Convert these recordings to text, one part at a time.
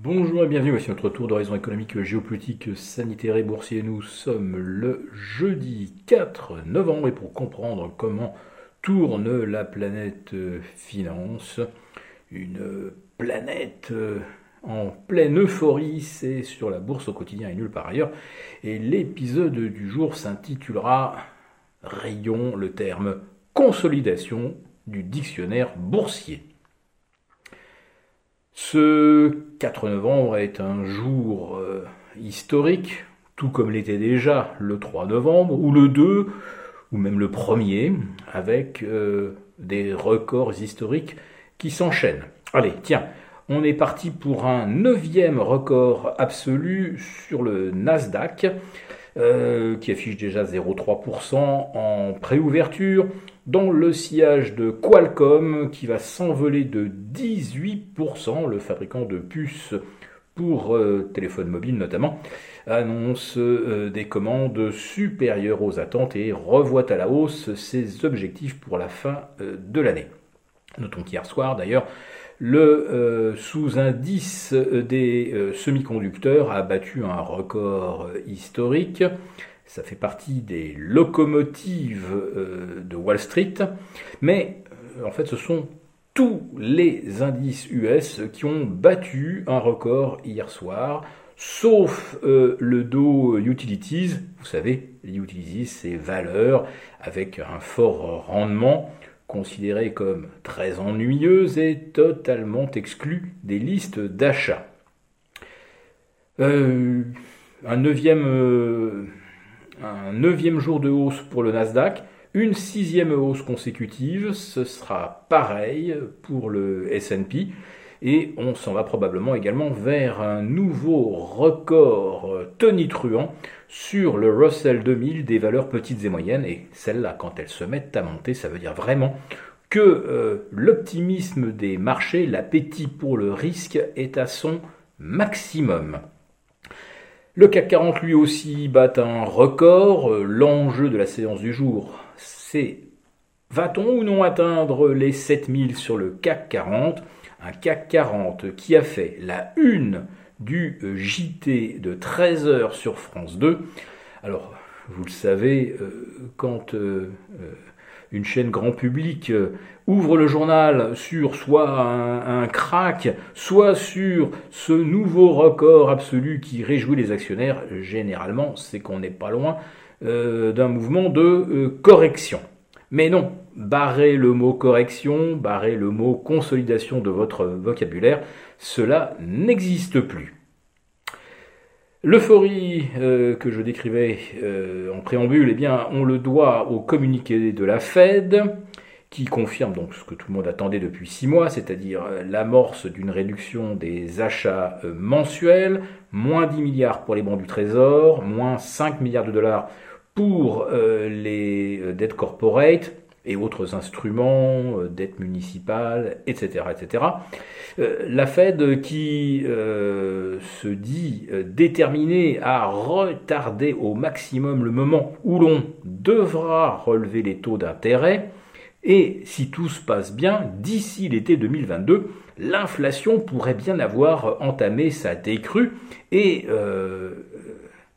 Bonjour et bienvenue, voici notre tour d'horizon économique, géopolitique, sanitaire et boursier. Nous sommes le jeudi 4 novembre et pour comprendre comment tourne la planète finance, une planète en pleine euphorie, c'est sur la bourse au quotidien et nulle part ailleurs. Et l'épisode du jour s'intitulera Rayon le terme consolidation du dictionnaire boursier. Ce 4 novembre est un jour euh, historique, tout comme l'était déjà le 3 novembre, ou le 2, ou même le 1er, avec euh, des records historiques qui s'enchaînent. Allez, tiens, on est parti pour un neuvième record absolu sur le Nasdaq, euh, qui affiche déjà 0,3% en préouverture dans le sillage de Qualcomm qui va s'envoler de 18%, le fabricant de puces pour euh, téléphone mobile notamment, annonce euh, des commandes supérieures aux attentes et revoit à la hausse ses objectifs pour la fin euh, de l'année. Notons qu'hier soir d'ailleurs, le sous-indice des semi-conducteurs a battu un record historique. Ça fait partie des locomotives euh, de Wall Street, mais euh, en fait ce sont tous les indices US qui ont battu un record hier soir, sauf euh, le Dow Utilities, vous savez, les Utilities, c'est valeurs avec un fort rendement, considérées comme très ennuyeuses et totalement exclues des listes d'achat. un neuvième un neuvième jour de hausse pour le Nasdaq, une sixième hausse consécutive, ce sera pareil pour le S&P, et on s'en va probablement également vers un nouveau record tonitruant sur le Russell 2000 des valeurs petites et moyennes, et celles-là, quand elles se mettent à monter, ça veut dire vraiment que euh, l'optimisme des marchés, l'appétit pour le risque est à son maximum. Le CAC 40 lui aussi bat un record. Euh, l'enjeu de la séance du jour, c'est va-t-on ou non atteindre les 7000 sur le CAC 40 Un CAC 40 qui a fait la une du euh, JT de 13h sur France 2. Alors, vous le savez, euh, quand une chaîne grand public euh, ouvre le journal sur soit un, crack, soit sur ce nouveau record absolu qui réjouit les actionnaires, généralement, c'est qu'on n'est pas loin euh, d'un mouvement de euh, correction. Mais non, barrez le mot correction, barrez le mot consolidation de votre vocabulaire, cela n'existe plus. L'euphorie euh, que je décrivais euh, en préambule, eh bien, on le doit au communiqué de la Fed, qui confirme donc ce que tout le monde attendait depuis six mois, c'est-à-dire euh, l'amorce d'une réduction des achats mensuels, moins 10 milliards pour les bons du Trésor, moins 5 milliards de dollars pour les dettes corporate, et autres instruments, euh, dettes municipales, etc. etc. Euh, la Fed qui euh, se dit déterminée à retarder au maximum le moment où l'on devra relever les taux d'intérêt, et si tout se passe bien, d'ici l'été 2022, l'inflation pourrait bien avoir entamé sa décrue et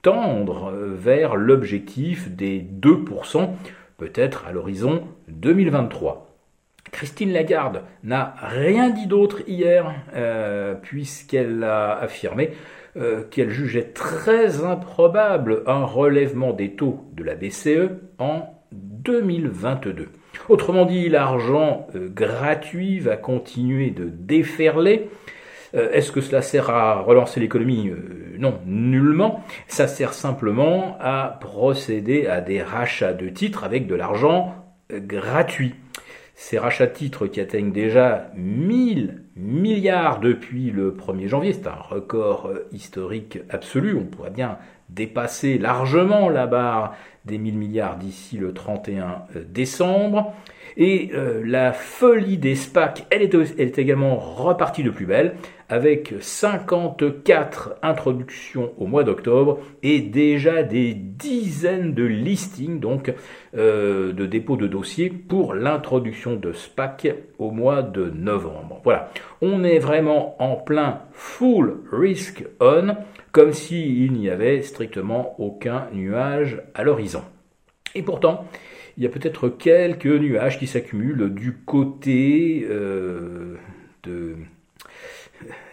tendre vers l'objectif des 2% peut-être à l'horizon 2023. Christine Lagarde n'a rien dit d'autre hier, euh, puisqu'elle a affirmé euh, qu'elle jugeait très improbable un relèvement des taux de la BCE en 2022. Autrement dit, l'argent euh, gratuit va continuer de déferler euh, est-ce que cela sert à relancer l'économie? Euh, Non, nullement. Ça sert simplement à procéder à des rachats de titres avec de l'argent euh, gratuit. Ces rachats de titres qui atteignent déjà 1000 milliards depuis le 1er janvier, c'est un record historique absolu, on pourrait bien dépasser largement la barre des 1000 milliards d'ici le 31 décembre. Et la folie des SPAC, elle est, elle est également repartie de plus belle, avec 54 introductions au mois d'octobre et déjà des dizaines de listings, donc euh, de dépôts de dossiers pour l'introduction de SPAC au mois de novembre. Voilà. On est vraiment en plein full risk on, comme s'il n'y avait strictement aucun nuage à l'horizon. Et pourtant, il y a peut-être quelques nuages qui s'accumulent du côté euh, de,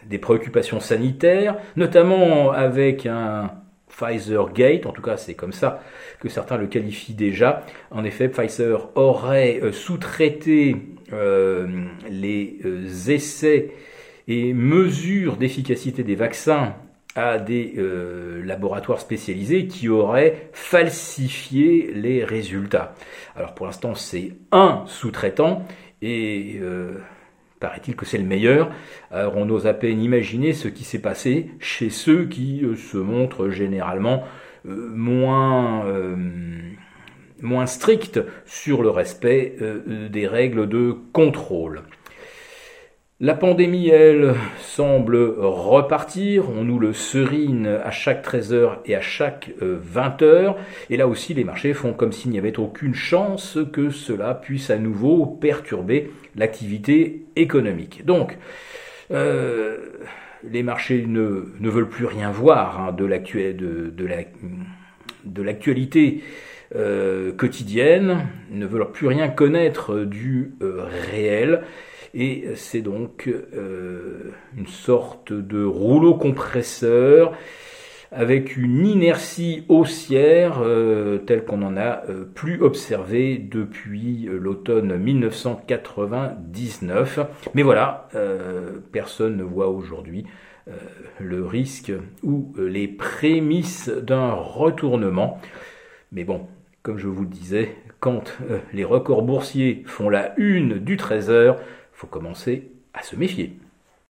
des préoccupations sanitaires, notamment avec un Pfizer Gate, en tout cas c'est comme ça que certains le qualifient déjà. En effet, Pfizer aurait euh, sous-traité euh, les essais et mesures d'efficacité des vaccins à des euh, laboratoires spécialisés qui auraient falsifié les résultats. Alors pour l'instant c'est un sous-traitant et euh, paraît-il que c'est le meilleur. Alors on ose à peine imaginer ce qui s'est passé chez ceux qui euh, se montrent généralement moins moins stricts sur le respect des règles de contrôle. La pandémie, elle, semble repartir. On nous le serine à chaque 13 heures et à chaque 20 euh, heures. Et là aussi, les marchés font comme s'il n'y avait aucune chance que cela puisse à nouveau perturber l'activité économique. Donc, euh, les marchés ne, veulent plus rien voir hein, de l'actualité euh, quotidienne, ne veulent plus rien connaître du réel. Et c'est donc euh, une sorte de rouleau compresseur avec une inertie haussière euh, telle qu'on n'en a euh, plus observé depuis l'automne 1999. Mais voilà, personne ne voit aujourd'hui le risque ou les prémices d'un retournement. Mais bon, comme je vous le disais, quand les records boursiers font la une du 13 heures, faut commencer à se méfier.